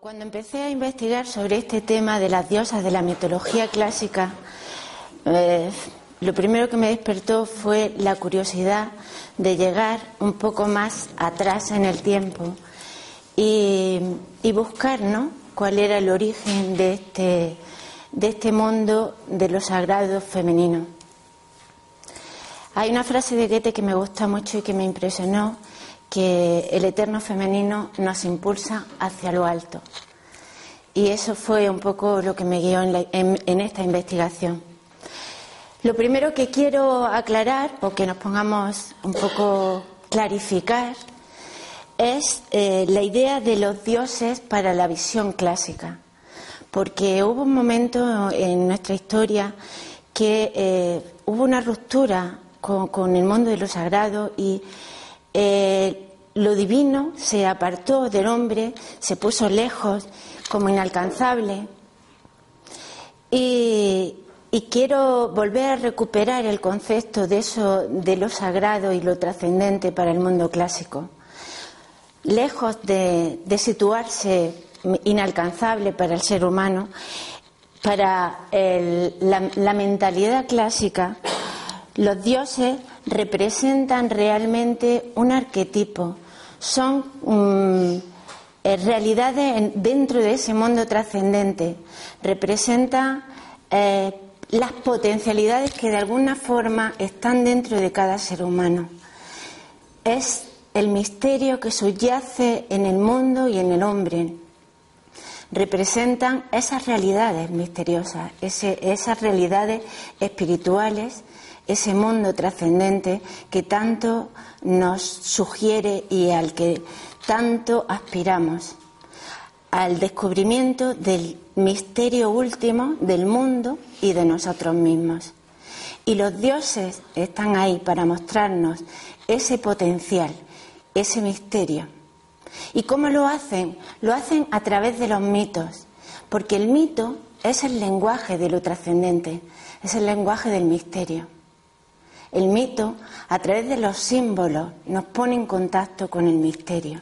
Cuando empecé a investigar sobre este tema de las diosas de la mitología clásica, eh, lo primero que me despertó fue la curiosidad de llegar un poco más atrás en el tiempo y, buscar ¿no? cuál era el origen de este, de este mundo de lo sagrado femenino. Hay una frase de Goethe que me gusta mucho y que me impresionó, que el eterno femenino nos impulsa hacia lo alto. Y eso fue un poco lo que me guió en, esta investigación. Lo primero que quiero aclarar, o que nos pongamos un poco clarificar, es eh, la idea de los dioses para la visión clásica. Porque hubo un momento en nuestra historia que eh, hubo una ruptura con, el mundo de lo sagrado y eh, lo divino se apartó del hombre, se puso lejos, como inalcanzable. Y, quiero volver a recuperar el concepto de eso, de lo sagrado y lo trascendente para el mundo clásico. Lejos de, situarse inalcanzable para el ser humano, para la, mentalidad clásica, los dioses representan realmente un arquetipo, son eh, realidades dentro de ese mundo trascendente, representan eh, las potencialidades que de alguna forma están dentro de cada ser humano. Es el misterio que subyace en el mundo y en el hombre. Representan esas realidades misteriosas, esas realidades espirituales ese mundo trascendente que tanto nos sugiere y al que tanto aspiramos, al descubrimiento del misterio último del mundo y de nosotros mismos. Y los dioses están ahí para mostrarnos ese potencial, ese misterio. ¿Y cómo lo hacen? Lo hacen a través de los mitos, porque el mito es el lenguaje de lo trascendente, es el lenguaje del misterio. El mito, a través de los símbolos, nos pone en contacto con el misterio.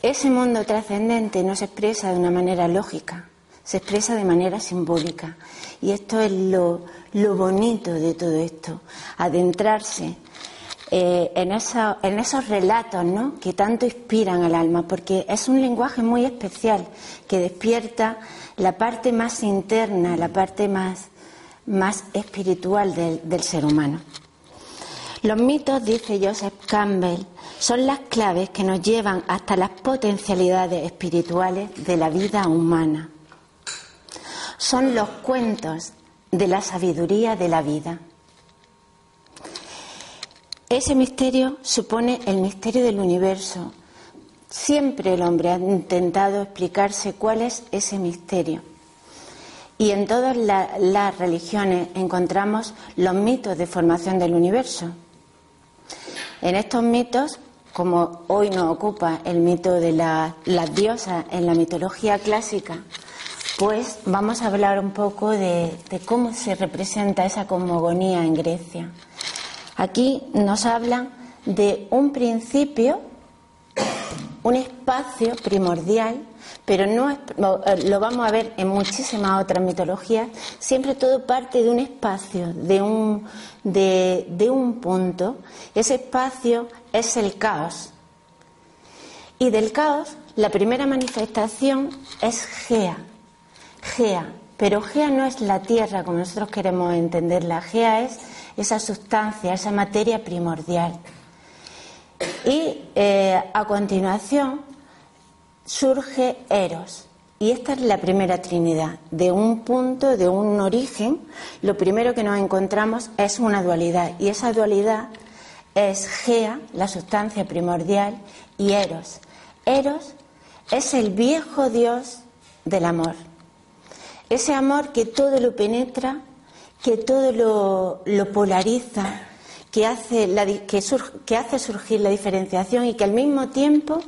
Ese mundo trascendente no se expresa de una manera lógica, se expresa de manera simbólica. Y esto es lo, bonito de todo esto, adentrarse eh, en, en, esos relatos ¿no? que tanto inspiran al alma, porque es un lenguaje muy especial que despierta la parte más interna, la parte más más espiritual del, ser humano. Los mitos, dice Joseph Campbell, son las claves que nos llevan hasta las potencialidades espirituales de la vida humana. Son los cuentos de la sabiduría de la vida. Ese misterio supone el misterio del universo. Siempre el hombre ha intentado explicarse cuál es ese misterio. Y en todas las religiones encontramos los mitos de formación del universo. En estos mitos, como hoy nos ocupa el mito de las diosas en la mitología clásica, pues vamos a hablar un poco de, de cómo se representa esa cosmogonía en Grecia. Aquí nos hablan de un principio, un espacio primordial pero no, eh, lo vamos a ver en muchísimas otras mitologías, siempre todo parte de un espacio, de un, de, de un punto. Ese espacio es el caos. Y del caos, la primera manifestación es Gea. Gea. Pero Gea no es la tierra como nosotros queremos entenderla. Gea es esa sustancia, esa materia primordial. Y eh, a continuación surge Eros. Y esta es la primera Trinidad. De un punto, de un origen, lo primero que nos encontramos es una dualidad. Y esa dualidad es Gea, la sustancia primordial, y Eros. Eros es el viejo Dios del amor. Ese amor que todo lo penetra, que todo lo, polariza, que hace, que hace surgir la diferenciación y que al mismo tiempo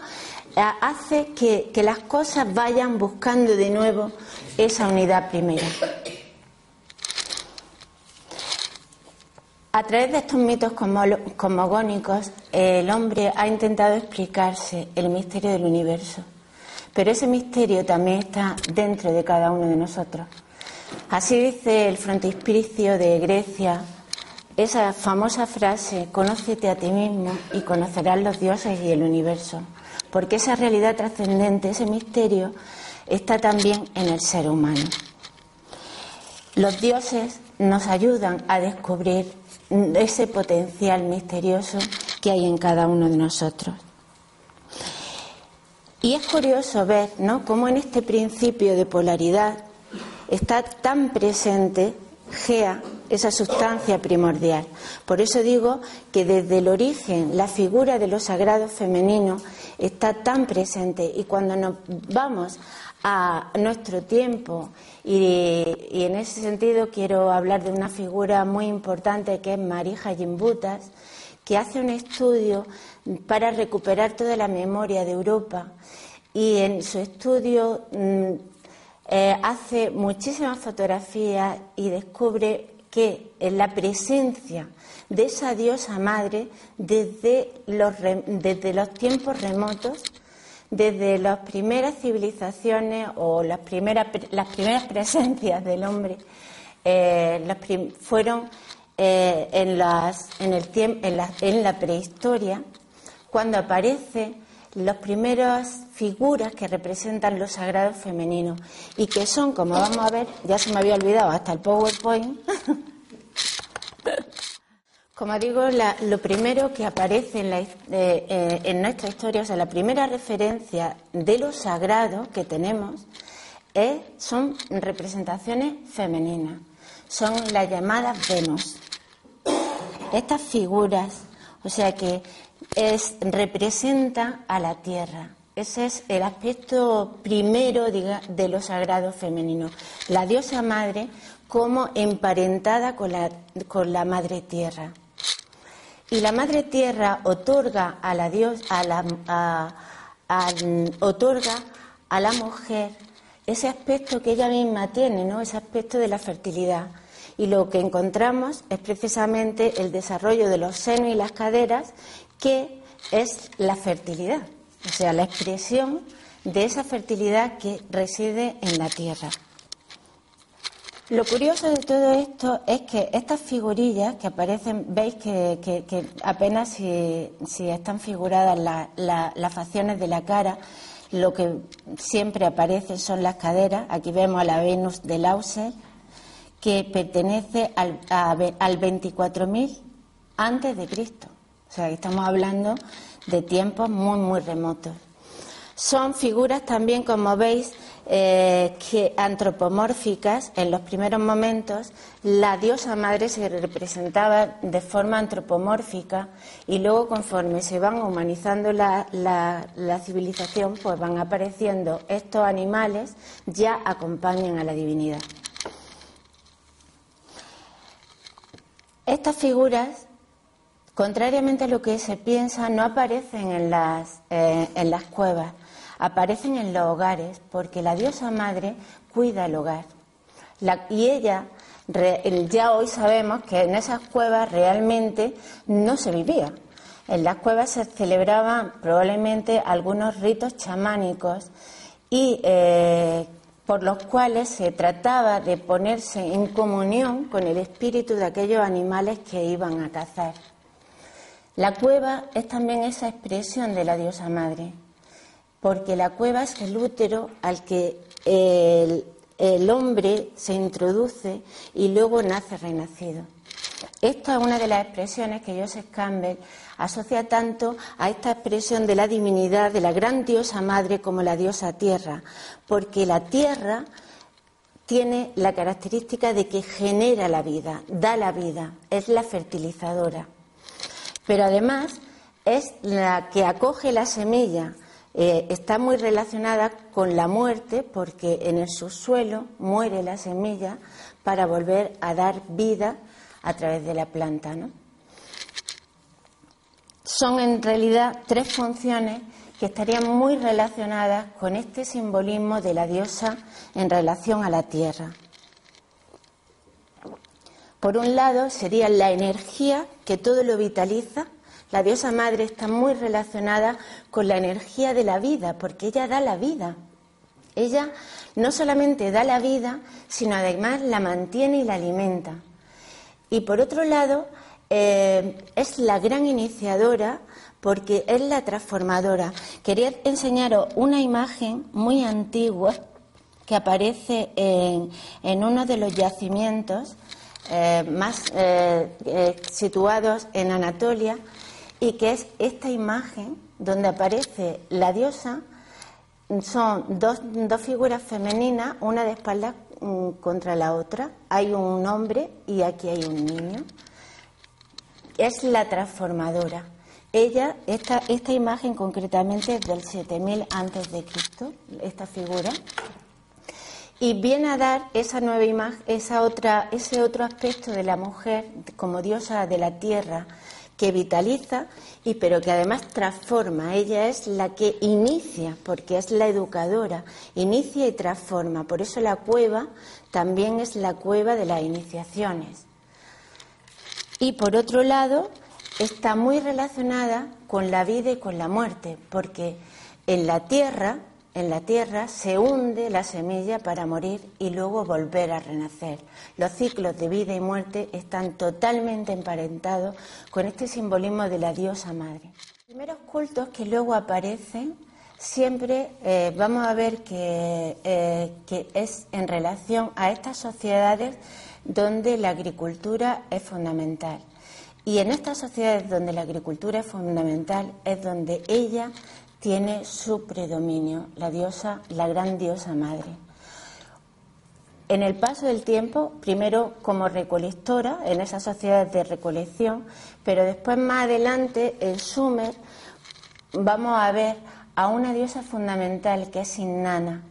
hace que, las cosas vayan buscando de nuevo esa unidad primera. A través de estos mitos cosmogónicos, el hombre ha intentado explicarse el misterio del universo. Pero ese misterio también está dentro de cada uno de nosotros. Así dice el frontispicio de Grecia, esa famosa frase, conócete a ti mismo y conocerás los dioses y el universo. Porque esa realidad trascendente, ese misterio, está también en el ser humano. Los dioses nos ayudan a descubrir ese potencial misterioso que hay en cada uno de nosotros. Y es curioso ver, ¿no?, cómo en este principio de polaridad está tan presente Gea, esa sustancia primordial. Por eso digo que desde el origen la figura de lo sagrado femenino está tan presente y cuando nos vamos a nuestro tiempo y, en ese sentido quiero hablar de una figura muy importante que es Marija Jimbutas, que hace un estudio para recuperar toda la memoria de Europa y en su estudio mm, eh, hace muchísimas fotografías y descubre que en la presencia de esa diosa madre desde los, desde los tiempos remotos desde las primeras civilizaciones o las primeras, las primeras presencias del hombre eh, fueron eh, en, las, en, el en, la, prehistoria, cuando aparecen las primeras figuras que representan los sagrados femeninos y que son, como vamos a ver, ya se me había olvidado hasta el PowerPoint, Como digo, lo primero que aparece eh, eh, en, nuestra historia, o sea, la primera referencia de lo sagrado que tenemos son representaciones femeninas, son las llamadas Venus. Estas figuras, o sea que es, representan a la tierra. Ese es el aspecto primero de lo sagrado femenino. La diosa madre como emparentada con la, con la madre tierra. Y la Madre Tierra otorga a la Dios, a la, otorga a la mujer ese aspecto que ella misma tiene, ¿no? Ese aspecto de la fertilidad. Y lo que encontramos es precisamente el desarrollo de los senos y las caderas, que es la fertilidad, o sea, la expresión de esa fertilidad que reside en la tierra. Lo curioso de todo esto es que estas figurillas que aparecen, veis que, apenas si, están figuradas las facciones de la cara, lo que siempre aparece son las caderas. Aquí vemos a la Venus de Lauser, que pertenece al, al 24.000 antes de Cristo. O sea, estamos hablando de tiempos muy, muy remotos. Son figuras también, como veis, eh, que antropomórficas. En los primeros momentos, la diosa madre se representaba de forma antropomórfica y luego, conforme se van humanizando la, la civilización, pues van apareciendo estos animales ya acompañan a la divinidad. Estas figuras contrariamente a lo que se piensa, no aparecen en las, eh, en las cuevas aparecen en los hogares porque la diosa madre cuida el hogar. y ella, ya hoy sabemos que en esas cuevas realmente no se vivía. En las cuevas se celebraban probablemente algunos ritos chamánicos y eh, por los cuales se trataba de ponerse en comunión con el espíritu de aquellos animales que iban a cazar. La cueva es también esa expresión de la diosa madre porque la cueva es el útero al que el, hombre se introduce y luego nace renacido. Esta es una de las expresiones que Joseph Campbell asocia tanto a esta expresión de la divinidad, de la gran diosa madre como la diosa tierra, porque la tierra tiene la característica de que genera la vida, da la vida, es la fertilizadora. Pero además es la que acoge la semilla, eh, está muy relacionada con la muerte porque en el subsuelo muere la semilla para volver a dar vida a través de la planta. Son en realidad tres funciones que estarían muy relacionadas con este simbolismo de la diosa en relación a la tierra. Por un lado sería la energía que todo lo vitaliza. La diosa madre está muy relacionada con la energía de la vida, porque ella da la vida. Ella no solamente da la vida, sino además la mantiene y la alimenta. Y por otro lado, eh, es la gran iniciadora porque es la transformadora. Quería enseñaros una imagen muy antigua que aparece en, uno de los yacimientos eh, más eh, situados en Anatolia y que es esta imagen donde aparece la diosa son dos, dos figuras femeninas, una de espaldas mm, contra la otra. Hay un hombre y aquí hay un niño. Es la transformadora. Ella, esta, esta imagen concretamente es del 7000 antes de Cristo, esta figura, y viene a dar esa nueva imagen, esa otra, ese otro aspecto de la mujer como diosa de la tierra, que vitaliza y pero que además transforma. Ella es la que inicia, porque es la educadora, inicia y transforma. Por eso la cueva también es la cueva de las iniciaciones. Y por otro lado, está muy relacionada con la vida y con la muerte, porque en la tierra en la tierra se hunde la semilla para morir y luego volver a renacer. Los ciclos de vida y muerte están totalmente emparentados con este simbolismo de la diosa madre. Los primeros cultos que luego aparecen siempre eh, vamos a ver que, eh, que es en relación a estas sociedades donde la agricultura es fundamental. Y en estas sociedades donde la agricultura es fundamental es donde ella tiene su predominio, la diosa, la gran diosa madre. En el paso del tiempo, primero como recolectora, en esas sociedades de recolección, pero después más adelante, en Sumer, vamos a ver a una diosa fundamental que es Innana.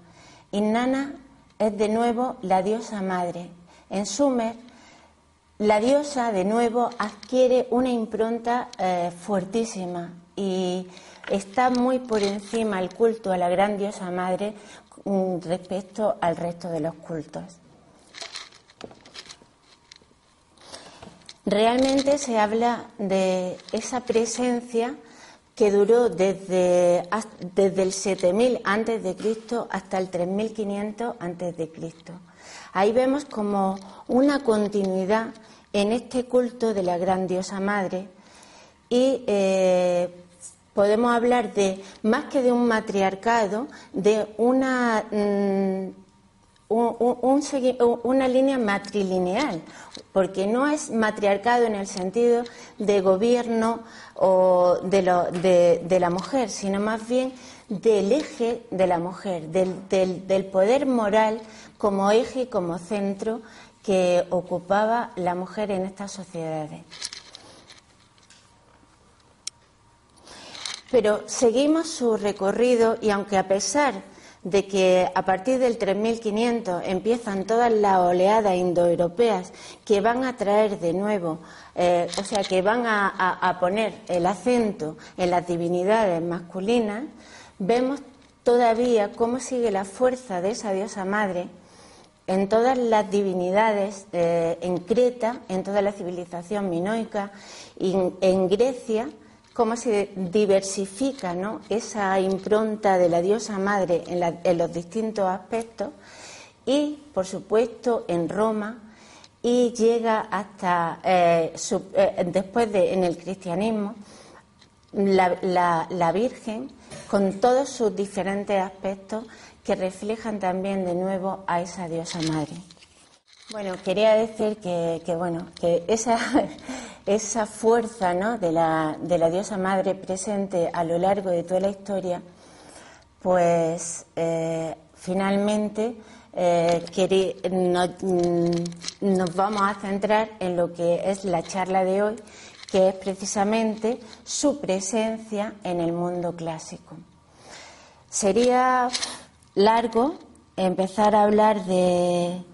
Innana es de nuevo la diosa madre. En Sumer, la diosa de nuevo adquiere una impronta eh, fuertísima y está muy por encima el culto a la gran diosa madre mm, respecto al resto de los cultos. Realmente se habla de esa presencia que duró desde, desde el 7000 antes de Cristo hasta el 3500 antes de Cristo. Ahí vemos como una continuidad en este culto de la gran diosa madre y eh, podemos hablar de, más que de un matriarcado, de una, mm, una línea matrilineal, porque no es matriarcado en el sentido de gobierno o de, de, la mujer, sino más bien del eje de la mujer, del, del poder moral como eje y como centro que ocupaba la mujer en estas sociedades. Pero seguimos su recorrido y aunque a pesar de que a partir del 3500 empiezan todas las oleadas indoeuropeas que van a traer de nuevo, eh, o sea, que van a, poner el acento en las divinidades masculinas, vemos todavía cómo sigue la fuerza de esa diosa madre en todas las divinidades, eh, en Creta, en toda la civilización minoica, en Grecia, cómo se diversifica esa impronta de la diosa madre en, los distintos aspectos y, por supuesto, en Roma y llega hasta eh, eh, después de en el cristianismo la, Virgen con todos sus diferentes aspectos que reflejan también de nuevo a esa diosa madre. Bueno, quería decir que, bueno que esa fuerza ¿no? de, la, diosa madre presente a lo largo de toda la historia, pues eh, finalmente eh, mm, nos vamos a centrar en lo que es la charla de hoy, que es precisamente su presencia en el mundo clásico. Sería largo empezar a hablar de,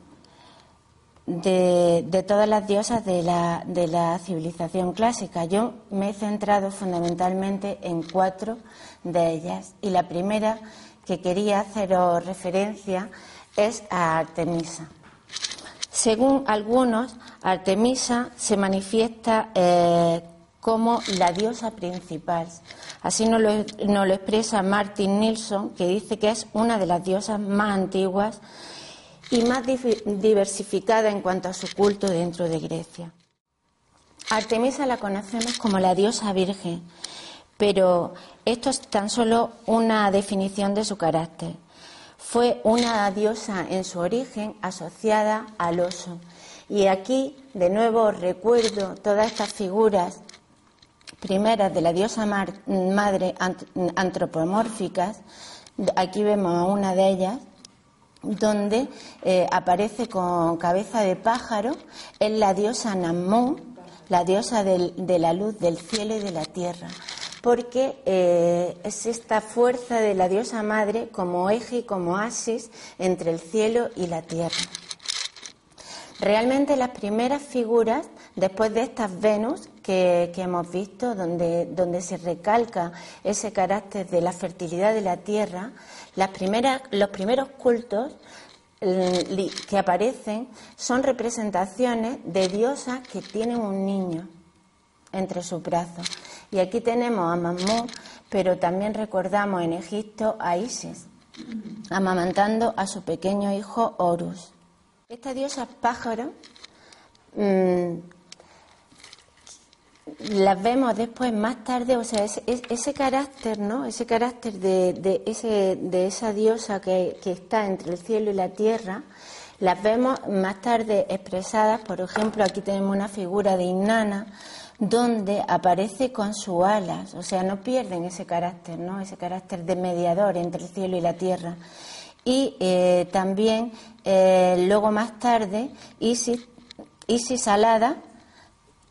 de, todas las diosas de la, de la, civilización clásica. Yo me he centrado fundamentalmente en cuatro de ellas y la primera que quería haceros referencia es a Artemisa. Según algunos, Artemisa se manifiesta eh, como la diosa principal. Así nos nos lo, expresa Martin Nilsson, que dice que es una de las diosas más antiguas y más diversificada en cuanto a su culto dentro de Grecia. Artemisa la conocemos como la diosa virgen, pero esto es tan solo una definición de su carácter. Fue una diosa en su origen asociada al oso. Y aquí, de nuevo, recuerdo todas estas figuras primeras de la diosa madre antropomórficas. Aquí vemos una de ellas, donde eh, aparece con cabeza de pájaro, es la diosa Namón, la diosa de la luz del cielo y de la tierra, porque eh, es esta fuerza de la diosa madre como eje y como asis entre el cielo y la tierra. Realmente las primeras figuras, después de estas Venus que, hemos visto, donde, se recalca ese carácter de la fertilidad de la tierra, los primeros cultos que aparecen son representaciones de diosas que tienen un niño entre sus brazos. Y aquí tenemos a Mamú, pero también recordamos en Egipto a Isis, amamantando a su pequeño hijo Horus. Esta diosa pájaro mm, las vemos después más tarde, o sea, ese, carácter, ¿no? Ese carácter de, ese, de esa diosa que, está entre el cielo y la tierra, las vemos más tarde expresadas, por ejemplo, aquí tenemos una figura de Inanna, donde aparece con sus alas, o sea, no pierden ese carácter, ¿no? Ese carácter de mediador entre el cielo y la tierra. Y eh, también, eh, luego más tarde, Isis, Isis alada,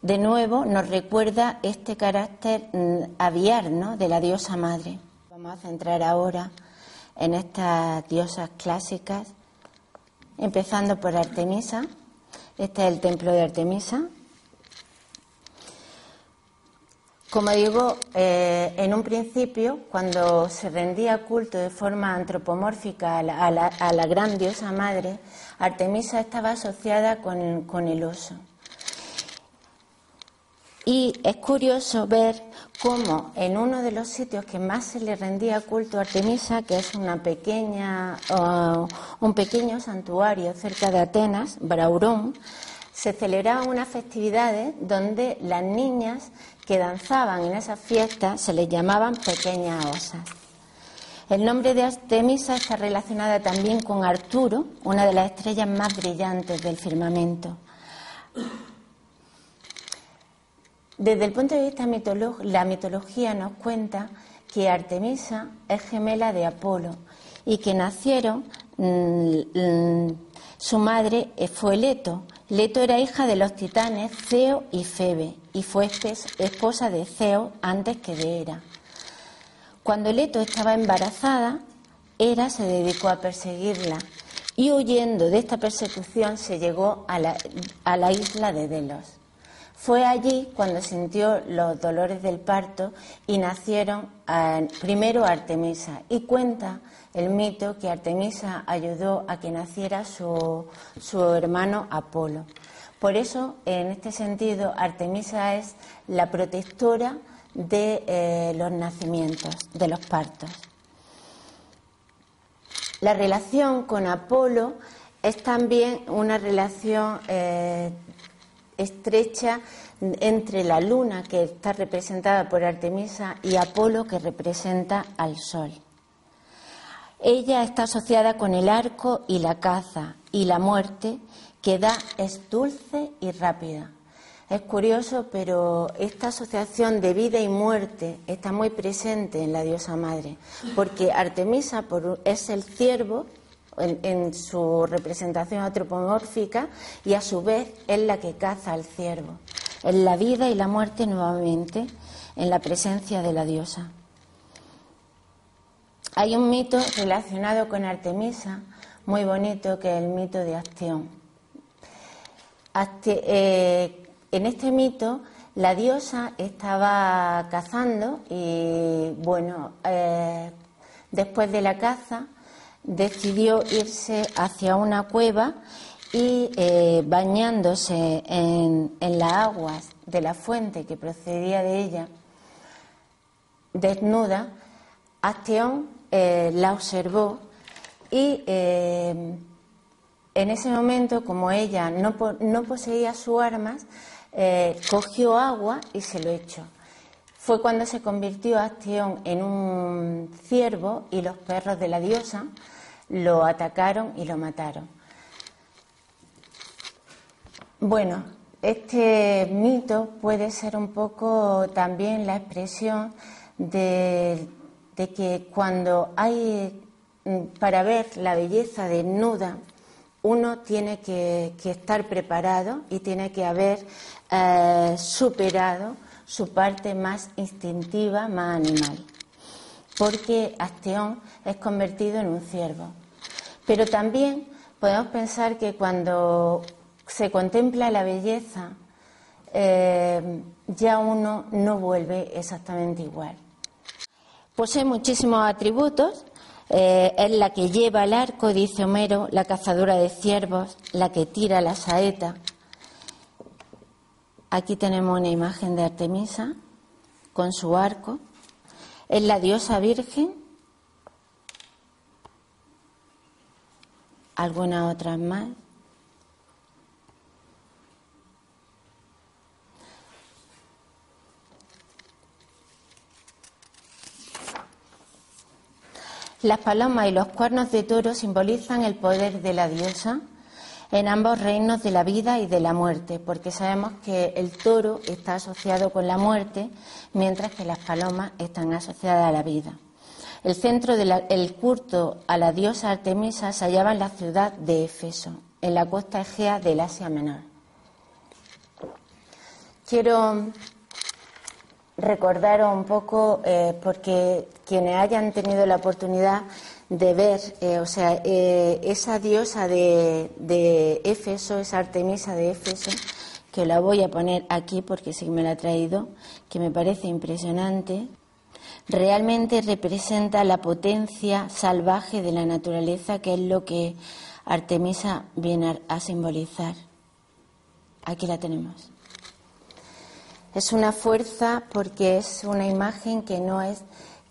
de nuevo nos recuerda este carácter mm, aviar de la diosa madre. Vamos a centrar ahora en estas diosas clásicas, empezando por Artemisa. Este es el templo de Artemisa. Como digo, eh, en un principio, cuando se rendía culto de forma antropomórfica a la, gran diosa madre, Artemisa estaba asociada con el oso. Y es curioso ver cómo en uno de los sitios que más se le rendía culto a Artemisa, que es una pequeña, un pequeño santuario cerca de Atenas, Braurón, se celebraban unas festividades donde las niñas que danzaban en esas fiestas se les llamaban pequeñas osas. El nombre de Artemisa está relacionada también con Arturo, una de las estrellas más brillantes del firmamento. Desde el punto de vista mitológico, la mitología nos cuenta que Artemisa es gemela de Apolo y que nacieron, mm, mm, su madre fue Leto. Leto era hija de los titanes Ceo y Febe y fue esposa de Ceo antes que de Hera. Cuando Leto estaba embarazada, Hera se dedicó a perseguirla y huyendo de esta persecución se llegó a la, a la isla de Delos. Fue allí cuando sintió los dolores del parto y nacieron eh, primero Artemisa. Y cuenta el mito que Artemisa ayudó a que naciera su, hermano Apolo. Por eso, en este sentido, Artemisa es la protectora de eh, los nacimientos, de los partos. La relación con Apolo es también una relación eh, estrecha entre la luna que está representada por Artemisa y Apolo que representa al sol. Ella está asociada con el arco y la caza y la muerte que da es dulce y rápida. Es curioso, pero esta asociación de vida y muerte está muy presente en la diosa madre, porque Artemisa es el ciervo en, su representación antropomórfica y a su vez es la que caza al ciervo. En la vida y la muerte nuevamente en la presencia de la diosa. Hay un mito relacionado con Artemisa muy bonito que es el mito de Acción. Eh, en este mito la diosa estaba cazando y bueno, eh, después de la caza decidió irse hacia una cueva y eh, bañándose en, las aguas de la fuente que procedía de ella, desnuda, Acteón eh, la observó y eh, en ese momento, como ella no, no poseía sus armas, cogió agua y se lo echó. Fue cuando se convirtió Acteón en un ciervo y los perros de la diosa lo atacaron y lo mataron. Bueno, este mito puede ser un poco también la expresión de, que cuando hay, mm, para ver la belleza desnuda, uno tiene que, estar preparado y tiene que haber eh, superado su parte más instintiva, más animal, porque Acteón es convertido en un ciervo. Pero también podemos pensar que cuando se contempla la belleza, eh, ya uno no vuelve exactamente igual. Posee muchísimos atributos. Eh, es la que lleva el arco, dice Homero, la cazadora de ciervos, la que tira la saeta. Aquí tenemos una imagen de Artemisa con su arco. Es la diosa virgen. Algunas otras más. Las palomas y los cuernos de toro simbolizan el poder de la diosa en ambos reinos de la vida y de la muerte, porque sabemos que el toro está asociado con la muerte, mientras que las palomas están asociadas a la vida. El centro del culto a la diosa Artemisa se hallaba en la ciudad de Éfeso, en la costa egea del Asia Menor. Quiero recordaros un poco, eh, porque quienes hayan tenido la oportunidad de ver, eh, o sea, eh, esa diosa de, de, Éfeso, esa Artemisa de Éfeso, que la voy a poner aquí porque sí me la ha traído, que me parece impresionante, realmente representa la potencia salvaje de la naturaleza, que es lo que Artemisa viene a simbolizar. Aquí la tenemos. Es una fuerza porque es una imagen que no es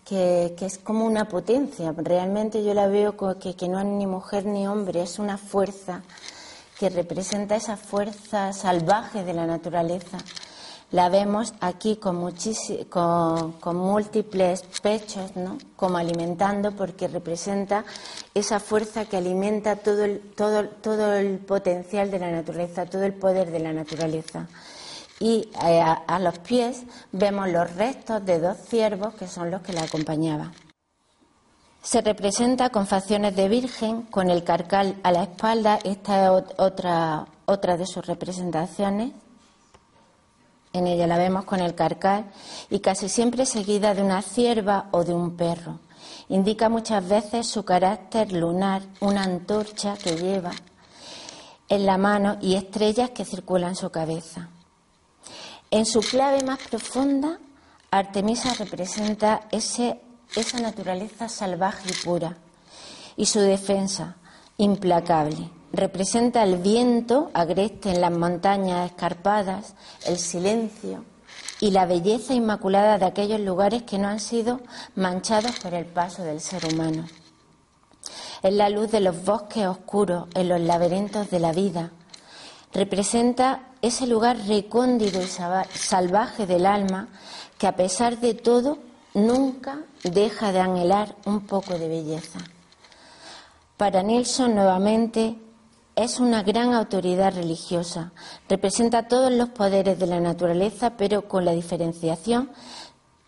que, es como una potencia. Realmente yo la veo como que, no es ni mujer ni hombre, es una fuerza que representa esa fuerza salvaje de la naturaleza. La vemos aquí con, con, con, múltiples pechos, ¿no? como alimentando, porque representa esa fuerza que alimenta todo el, todo, todo el potencial de la naturaleza, todo el poder de la naturaleza y eh, a, los pies vemos los restos de dos ciervos que son los que la acompañaban. Se representa con facciones de virgen, con el carcal a la espalda. Esta es otra, otra de sus representaciones. En ella la vemos con el carcal y casi siempre seguida de una cierva o de un perro. Indica muchas veces su carácter lunar, una antorcha que lleva en la mano y estrellas que circulan su cabeza. En su clave más profunda, Artemisa representa ese, esa naturaleza salvaje y pura y su defensa implacable. Representa el viento agreste en las montañas escarpadas, el silencio y la belleza inmaculada de aquellos lugares que no han sido manchados por el paso del ser humano. Es la luz de los bosques oscuros, en los laberintos de la vida. Representa ese lugar recóndito y salvaje del alma que a pesar de todo nunca deja de anhelar un poco de belleza. Para Nilsson nuevamente es una gran autoridad religiosa, representa todos los poderes de la naturaleza, pero con la diferenciación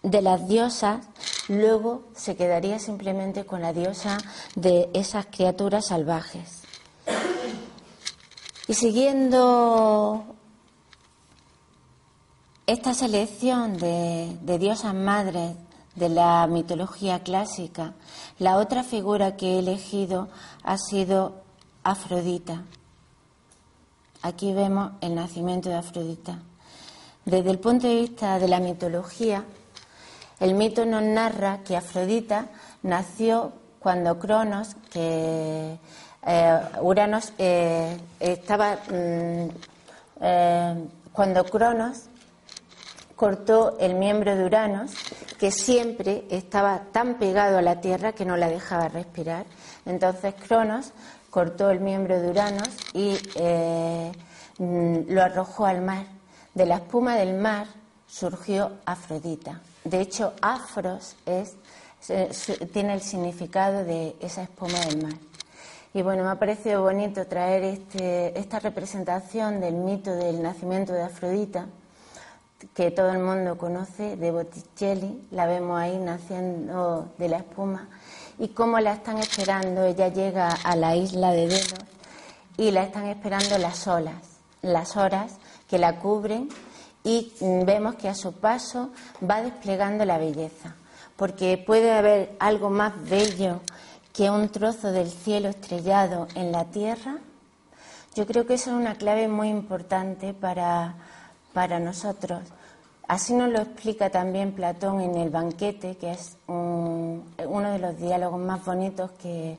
de las diosas, luego se quedaría simplemente con la diosa de esas criaturas salvajes. Y siguiendo esta selección de, diosas madres de la mitología clásica, la otra figura que he elegido ha sido Afrodita. Aquí vemos el nacimiento de Afrodita. Desde el punto de vista de la mitología, el mito nos narra que Afrodita nació cuando Cronos, que eh, Uranos eh, estaba mm, cuando Cronos cortó el miembro de Uranos, que siempre estaba tan pegado a la Tierra que no la dejaba respirar. Entonces Cronos cortó el miembro de Uranos y mm, lo arrojó al mar. De la espuma del mar surgió Afrodita. De hecho, Afros es, tiene el significado de esa espuma del mar. Y bueno, me ha parecido bonito traer este, esta representación del mito del nacimiento de Afrodita, que todo el mundo conoce, de Botticelli, la vemos ahí naciendo de la espuma, y cómo la están esperando, ella llega a la isla de Delos y la están esperando las olas, las horas que la cubren. Y vemos que a su paso va desplegando la belleza, porque puede haber algo más bello que un trozo del cielo estrellado en la tierra. Yo creo que eso es una clave muy importante para, para nosotros. Así nos lo explica también Platón en el banquete, que es uno de los diálogos más bonitos que,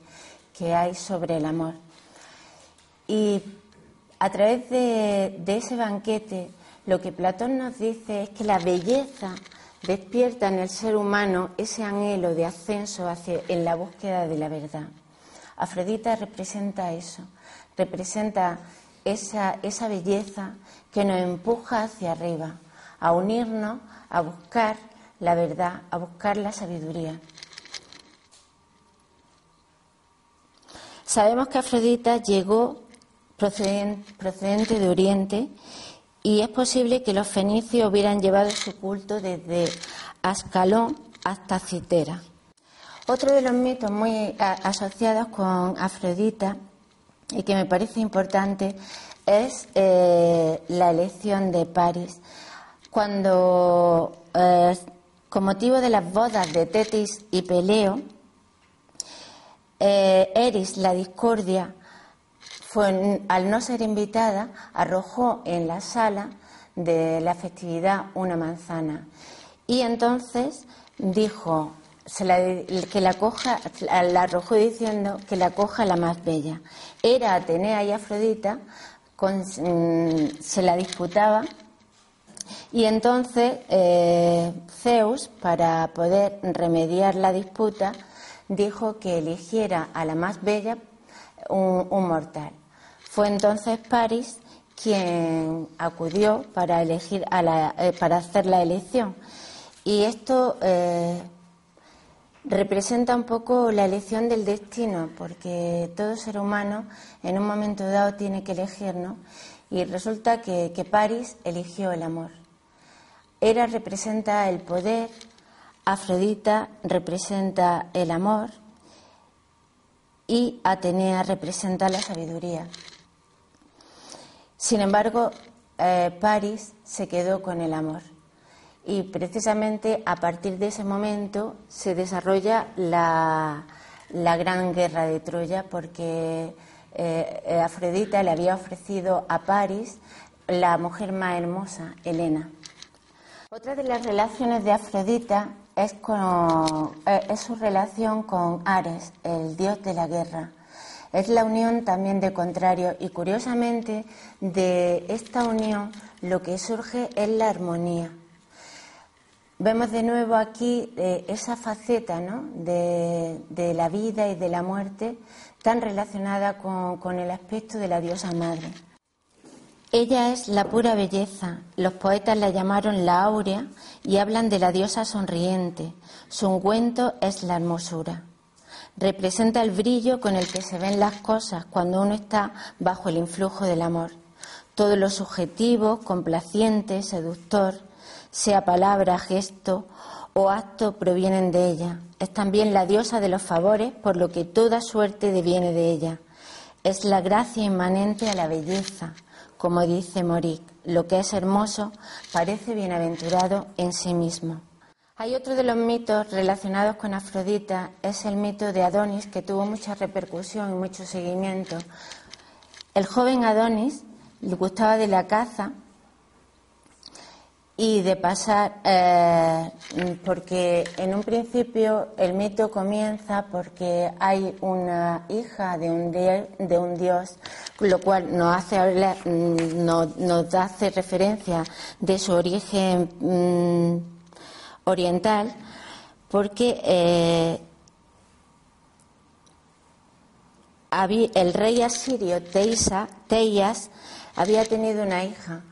que hay sobre el amor. Y a través de, de ese banquete lo que Platón nos dice es que la belleza despierta en el ser humano ese anhelo de ascenso hacia, en la búsqueda de la verdad. Afrodita representa eso, representa esa, esa belleza que nos empuja hacia arriba, a unirnos, a buscar la verdad, a buscar la sabiduría. Sabemos que Afrodita llegó procedente de Oriente y es posible que los fenicios hubieran llevado su culto desde Ascalón hasta Citera. Otro de los mitos muy asociados con Afrodita y que me parece importante es eh, la elección de París. Cuando, eh, con motivo de las bodas de Tetis y Peleo, eh, Eris, la discordia, fue, al no ser invitada, arrojó en la sala de la festividad una manzana. Y entonces dijo que la coja, la arrojó diciendo que la coja la más bella. Era Atenea y Afrodita, mm, se la disputaba. Y entonces eh, Zeus, para poder remediar la disputa, dijo que eligiera a la más bella un mortal. Fue entonces París quien acudió para elegir eh, para hacer la elección. Y esto eh, representa un poco la elección del destino, porque todo ser humano en un momento dado tiene que elegirnos. Y resulta que, que París eligió el amor. Hera representa el poder, Afrodita representa el amor y Atenea representa la sabiduría. Sin embargo, eh, París se quedó con el amor. Y precisamente a partir de ese momento se desarrolla la, gran guerra de Troya, porque eh, Afrodita le había ofrecido a París la mujer más hermosa, Helena. Otra de las relaciones de Afrodita es, eh, es su relación con Ares, el dios de la guerra. Es la unión también de contrario y curiosamente de esta unión lo que surge es la armonía. Vemos de nuevo aquí eh, esa faceta de, la vida y de la muerte tan relacionada con, con el aspecto de la diosa madre. Ella es la pura belleza. Los poetas la llamaron la áurea y hablan de la diosa sonriente. Su ungüento es la hermosura representa el brillo con el que se ven las cosas cuando uno está bajo el influjo del amor. Todo lo subjetivo, complaciente, seductor, sea palabra, gesto o acto, provienen de ella. Es también la diosa de los favores, por lo que toda suerte deviene de ella. Es la gracia inmanente a la belleza, como dice Moric. Lo que es hermoso parece bienaventurado en sí mismo. Hay otro de los mitos relacionados con Afrodita, es el mito de Adonis, que tuvo mucha repercusión y mucho seguimiento. El joven Adonis le gustaba de la caza y de pasar, eh, porque en un principio el mito comienza porque hay una hija de un, de un dios, lo cual nos hace, hablar, mm, nos, hace referencia de su origen mm, oriental, porque eh, el rey asirio Teias había tenido una hija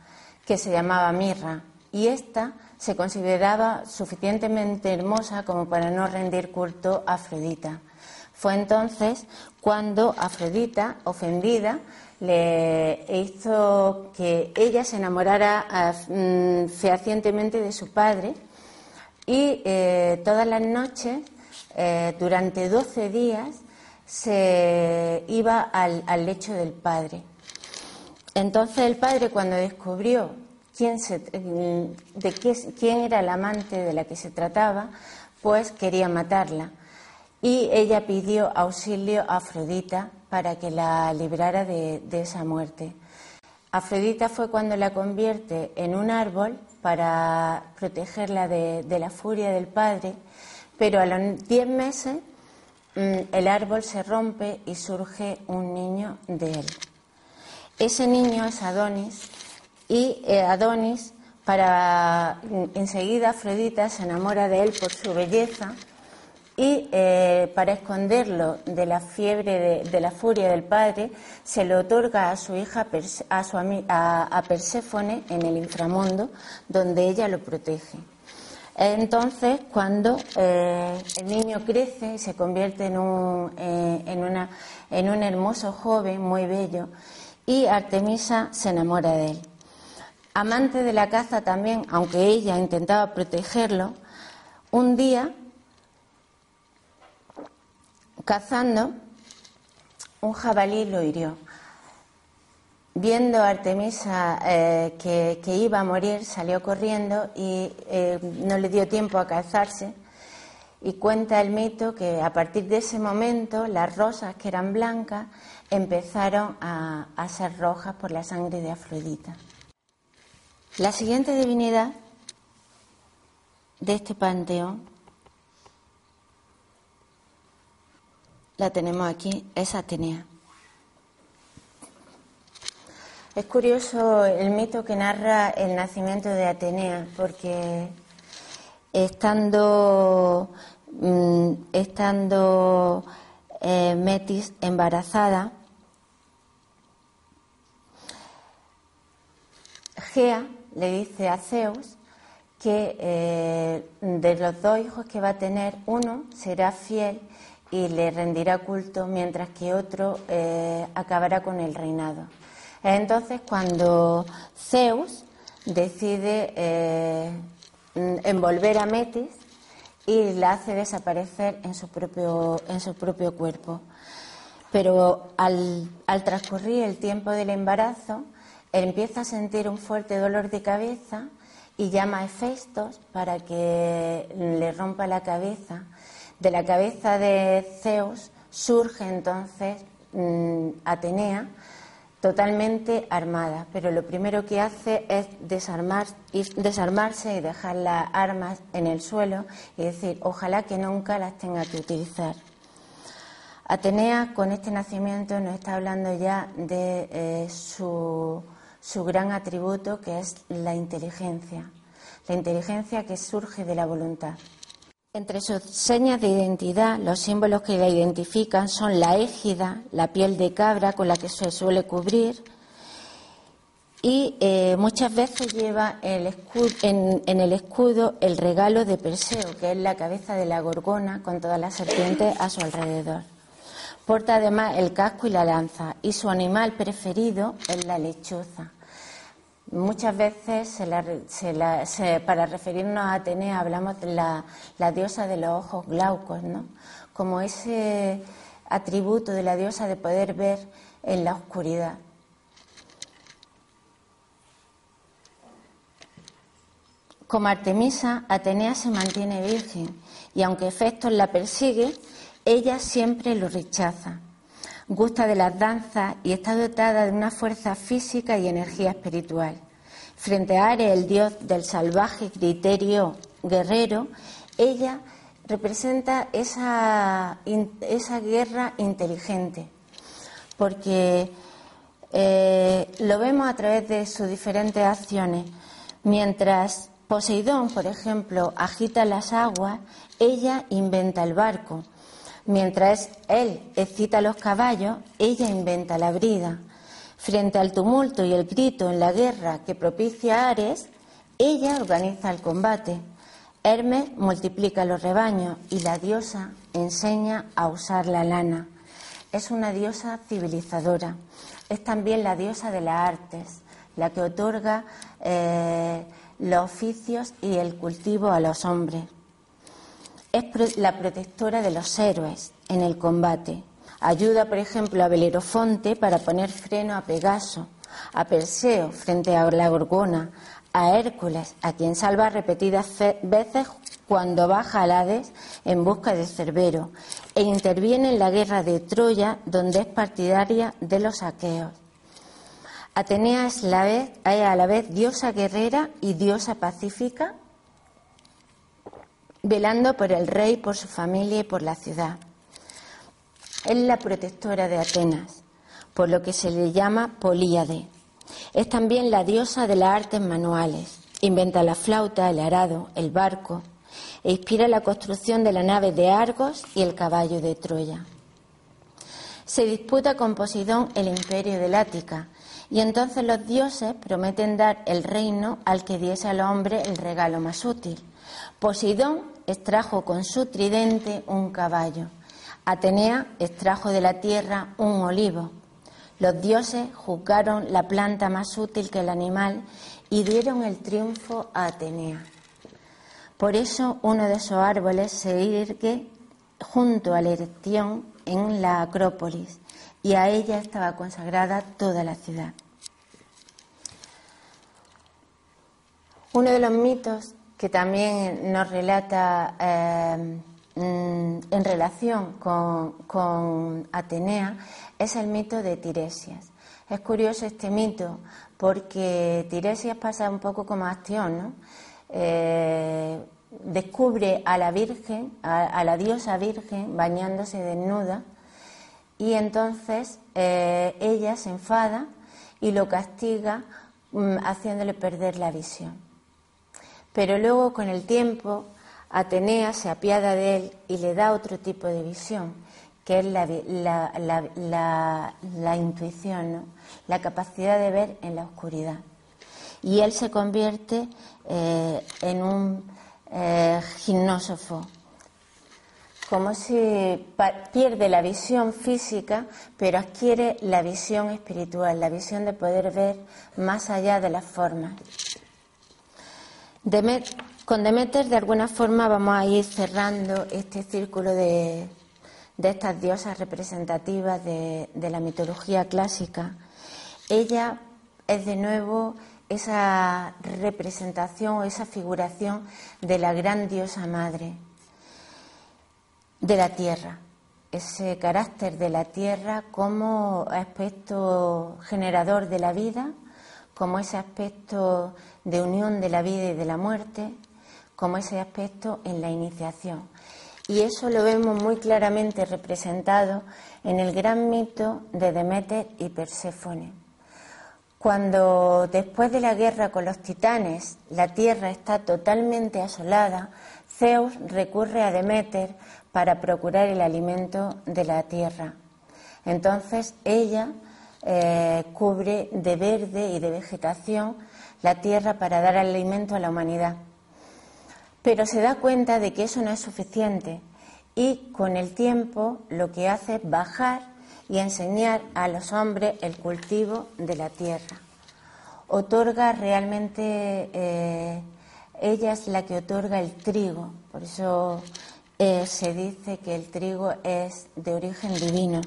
que se llamaba Mirra y ésta se consideraba suficientemente hermosa como para no rendir culto a Afrodita. Fue entonces cuando Afrodita, ofendida, le hizo que ella se enamorara mm, fehacientemente de su padre y eh, todas las noches, eh, durante 12 días, se iba al, al lecho del padre. Entonces el padre cuando descubrió quién, se, de quién era el amante de la que se trataba, pues quería matarla. Y ella pidió auxilio a Afrodita para que la librara de, esa muerte. Afrodita fue cuando la convierte en un árbol para protegerla de, la furia del padre, pero a los diez meses mm, el árbol se rompe y surge un niño de él. Ese niño es Adonis y eh, Adonis, para enseguida Afrodita se enamora de él por su belleza y eh, para esconderlo de la fiebre de, la furia del padre se lo otorga a su hija a, Perséfone en el inframundo donde ella lo protege. Entonces, cuando eh, el niño crece y se convierte en un, una, en un hermoso joven muy bello, y Artemisa se enamora de él. Amante de la caza también, aunque ella intentaba protegerlo, un día, cazando, un jabalí lo hirió. Viendo a Artemisa eh, que, iba a morir, salió corriendo y eh, no le dio tiempo a cazarse. Y cuenta el mito que a partir de ese momento las rosas que eran blancas empezaron a ser rojas por la sangre de Afrodita. La siguiente divinidad de este panteón la tenemos aquí, es Atenea. Es curioso el mito que narra el nacimiento de Atenea, porque estando, mm, estando eh, Metis embarazada, Gea le dice a Zeus que eh, de los dos hijos que va a tener, uno será fiel y le rendirá culto, mientras que otro eh, acabará con el reinado. Entonces, cuando Zeus decide eh, envolver a Metis y la hace desaparecer en su propio, en su propio cuerpo. Pero al, al transcurrir el tiempo del embarazo, empieza a sentir un fuerte dolor de cabeza y llama a Hefestos para que le rompa la cabeza. De la cabeza de Zeus surge entonces mm, Atenea totalmente armada, pero lo primero que hace es desarmar, desarmarse y dejar las armas en el suelo y decir, ojalá que nunca las tenga que utilizar. Atenea con este nacimiento nos está hablando ya de eh, su su gran atributo que es la inteligencia, la inteligencia que surge de la voluntad. Entre sus señas de identidad, los símbolos que la identifican son la égida, la piel de cabra con la que se suele cubrir, y eh, muchas veces lleva en, en, el escudo el regalo de Perseo, que es la cabeza de la gorgona con todas las serpientes a su alrededor. Porta además el casco y la lanza y su animal preferido es la lechuza. Muchas veces para referirnos a Atenea hablamos de la, diosa de los ojos glaucos, ¿no? como ese atributo de la diosa de poder ver en la oscuridad. Como Artemisa, Atenea se mantiene virgen y aunque Festos la persigue, ella siempre lo rechaza. Gusta de las danzas y está dotada de una fuerza física y energía espiritual. Frente a Ares, el dios del salvaje criterio guerrero, ella representa esa, guerra inteligente, porque eh, lo vemos a través de sus diferentes acciones. Mientras Poseidón, por ejemplo, agita las aguas, ella inventa el barco. Mientras él excita los caballos, ella inventa la brida. Frente al tumulto y el grito en la guerra que propicia Ares, ella organiza el combate. Hermes multiplica los rebaños y la diosa enseña a usar la lana. Es una diosa civilizadora. Es también la diosa de las artes, la que otorga eh, los oficios y el cultivo a los hombres. Es la protectora de los héroes en el combate. Ayuda, por ejemplo, a Belerofonte para poner freno a Pegaso, a Perseo frente a la Gorgona, a Hércules, a quien salva repetidas veces cuando baja al Hades en busca de Cerbero, e interviene en la guerra de Troya, donde es partidaria de los aqueos. Atenea es, a la vez diosa guerrera y diosa pacífica, velando por el rey, por su familia y por la ciudad. Es la protectora de Atenas, por lo que se le llama Políade. Es también la diosa de las artes manuales. Inventa la flauta, el arado, el barco e inspira la construcción de la nave de Argos y el caballo de Troya. Se disputa con Poseidón el imperio del Ática y entonces los dioses prometen dar el reino al que diese al hombre el regalo más útil. Poseidón extrajo con su tridente un caballo. Atenea extrajo de la tierra un olivo. Los dioses juzgaron la planta más útil que el animal y dieron el triunfo a Atenea. Por eso uno de esos árboles se irgue junto a la erección en la Acrópolis y a ella estaba consagrada toda la ciudad. Uno de los mitos que también nos relata eh, mm, en relación con Atenea es el mito de Tiresias. Es curioso este mito porque Tiresias pasa un poco como acción, ¿no? Eh, descubre a la Virgen, a, la diosa Virgen, bañándose desnuda y entonces eh, ella se enfada y lo castiga mm, haciéndole perder la visión. Pero luego con el tiempo Atenea se apiada de él y le da otro tipo de visión que es la, intuición, la capacidad de ver en la oscuridad. Y él se convierte eh, en un eh, gimnósofo, como si pierde la visión física, pero adquiere la visión espiritual, la visión de poder ver más allá de las formas. Con Demeter, de alguna forma, vamos a ir cerrando este círculo de, de estas diosas representativas de, la mitología clásica, ella es de nuevo esa representación o esa figuración de la gran diosa madre de la tierra, ese carácter de la tierra como aspecto generador de la vida, como ese aspecto de unión de la vida y de la muerte, como ese aspecto en la iniciación. Y eso lo vemos muy claramente representado en el gran mito de Demeter y Perséfone. Cuando después de la guerra con los titanes la tierra está totalmente asolada, Zeus recurre a Demeter para procurar el alimento de la tierra. Entonces ella eh, cubre de verde y de vegetación la tierra para dar alimento a la humanidad pero se da cuenta de que eso no es suficiente y con el tiempo lo que hace es bajar y enseñar a los hombres el cultivo de la tierra. Otorga realmente, eh, ella es la que otorga el trigo, por eso eh, se dice que el trigo es de origen divino.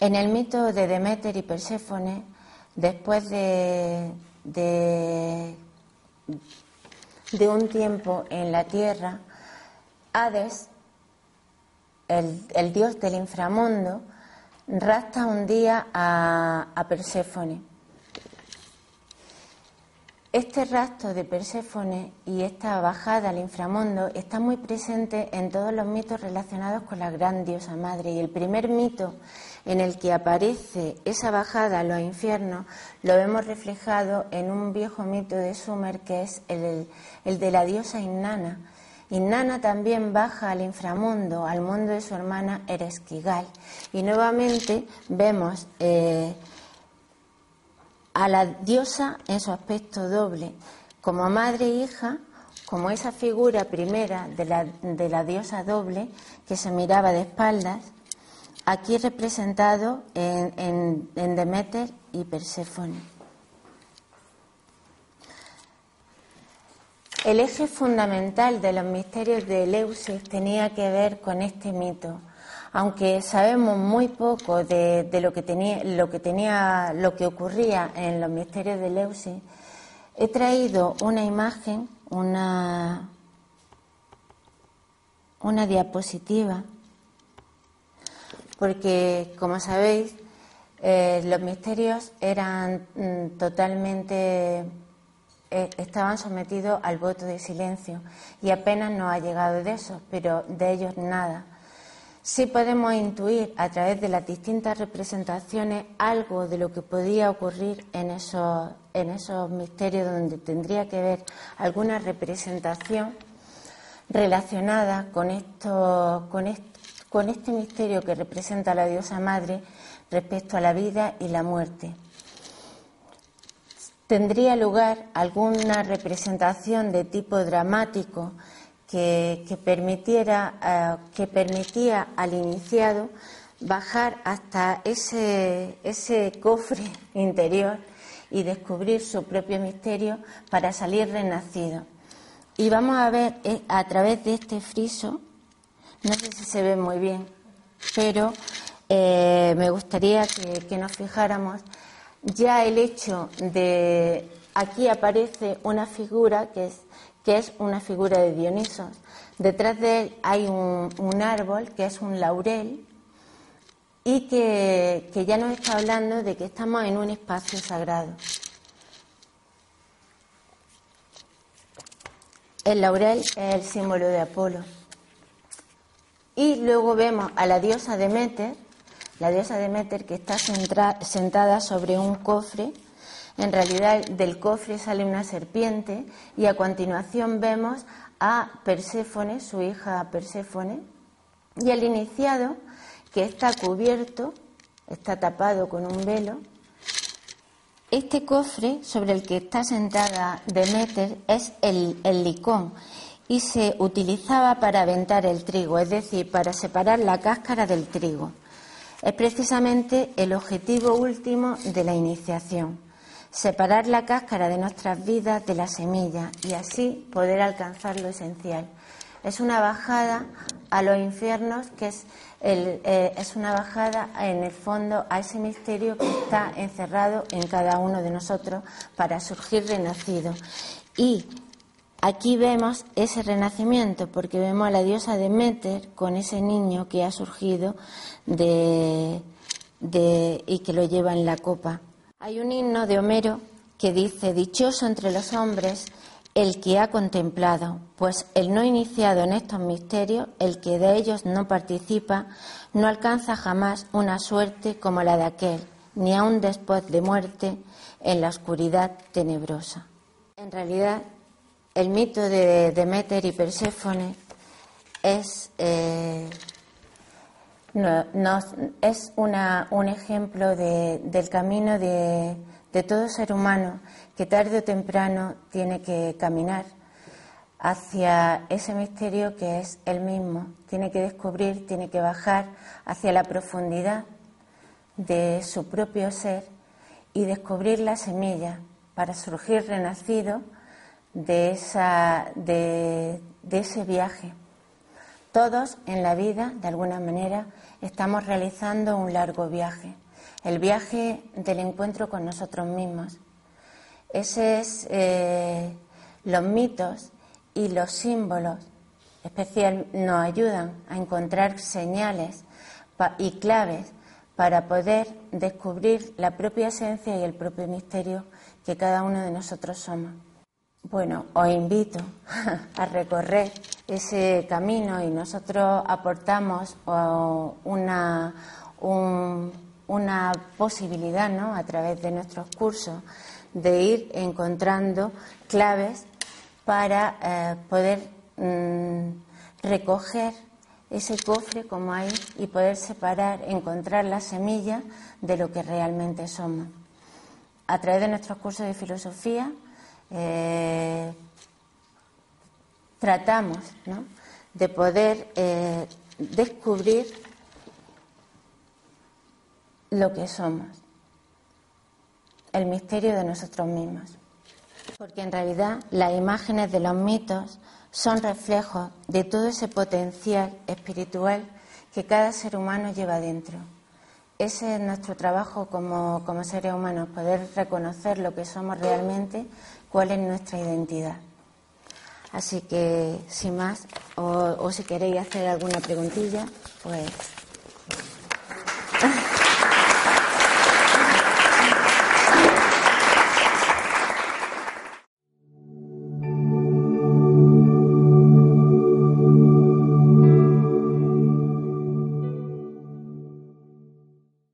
En el mito de Demeter y Perséfone, después de, de, un tiempo en la tierra, Hades, el, dios del inframundo, rapta un día a, a Perséfone. Este rapto de Perséfone y esta bajada al inframundo está muy presente en todos los mitos relacionados con la gran diosa madre. Y el primer mito en el que aparece esa bajada a los infiernos lo vemos reflejado en un viejo mito de Sumer que es el, de la diosa Inanna. Inanna también baja al inframundo, al mundo de su hermana Eresquigal. Y nuevamente vemos. Eh, a la diosa en su aspecto doble, como madre e hija, como esa figura primera de la, de la diosa doble que se miraba de espaldas, aquí representado en, en, Demeter y Perséfone. El eje fundamental de los misterios de Eleusis tenía que ver con este mito, aunque sabemos muy poco de, lo que tenía, lo que tenía, lo que ocurría en los misterios de Leusis, he traído una imagen, una, una diapositiva, porque como sabéis, eh, los misterios eran mm, totalmente eh, estaban sometidos al voto de silencio y apenas nos ha llegado de eso, pero de ellos nada. Sí podemos intuir a través de las distintas representaciones algo de lo que podía ocurrir en esos, en esos misterios donde tendría que ver alguna representación relacionada con, esto, con, con este misterio que representa la diosa madre respecto a la vida y la muerte. Tendría lugar alguna representación de tipo dramático que, permitiera, eh, que permitía al iniciado bajar hasta ese, ese cofre interior y descubrir su propio misterio para salir renacido. Y vamos a ver eh, a través de este friso, no sé si se ve muy bien, pero eh, me gustaría que, que nos fijáramos ya el hecho de aquí aparece una figura que es que es una figura de Dionisos. Detrás de él hay un, árbol que es un laurel y que, ya nos está hablando de que estamos en un espacio sagrado. El laurel es el símbolo de Apolo. Y luego vemos a la diosa Demeter, la diosa Demeter que está sentada sobre un cofre en realidad del cofre sale una serpiente y a continuación vemos a Perséfone, su hija Perséfone, y el iniciado que está cubierto, está tapado con un velo. Este cofre sobre el que está sentada Demeter es el, el licón y se utilizaba para aventar el trigo, es decir, para separar la cáscara del trigo. Es precisamente el objetivo último de la iniciación separar la cáscara de nuestras vidas de la semilla y así poder alcanzar lo esencial. Es una bajada a los infiernos que es, eh, es una bajada en el fondo a ese misterio que está encerrado en cada uno de nosotros para surgir renacido. Y aquí vemos ese renacimiento porque vemos a la diosa Demeter con ese niño que ha surgido de, y que lo lleva en la copa. Hay un himno de Homero que dice, Dichoso entre los hombres el que ha contemplado, pues el no iniciado en estos misterios, el que de ellos no participa, no alcanza jamás una suerte como la de aquel, ni aun después de muerte, en la oscuridad tenebrosa. En realidad, el mito de Demeter y Perséfone es eh, es una, un ejemplo del camino de, todo ser humano que tarde o temprano tiene que caminar hacia ese misterio que es el mismo. Tiene que descubrir, tiene que bajar hacia la profundidad de su propio ser y descubrir la semilla para surgir renacido de, esa, de ese viaje. Todos en la vida, de alguna manera, estamos realizando un largo viaje, el viaje del encuentro con nosotros mismos. Ese es eh, los mitos y los símbolos especial nos ayudan a encontrar señales y claves para poder descubrir la propia esencia y el propio misterio que cada uno de nosotros somos. Bueno, os invito a recorrer ese camino y nosotros aportamos una, una posibilidad ¿no? a través de nuestros cursos de ir encontrando claves para eh, poder mm, recoger ese cofre como hay y poder separar, encontrar la semilla de lo que realmente somos. A través de nuestros cursos de filosofía eh, tratamos de poder eh, descubrir lo que somos, el misterio de nosotros mismos. Porque en realidad las imágenes de los mitos son reflejos de todo ese potencial espiritual que cada ser humano lleva dentro. Ese es nuestro trabajo como, seres humanos, poder reconocer lo que somos realmente, cuál es nuestra identidad. Así que, sin más, o, si queréis hacer alguna preguntilla, pues.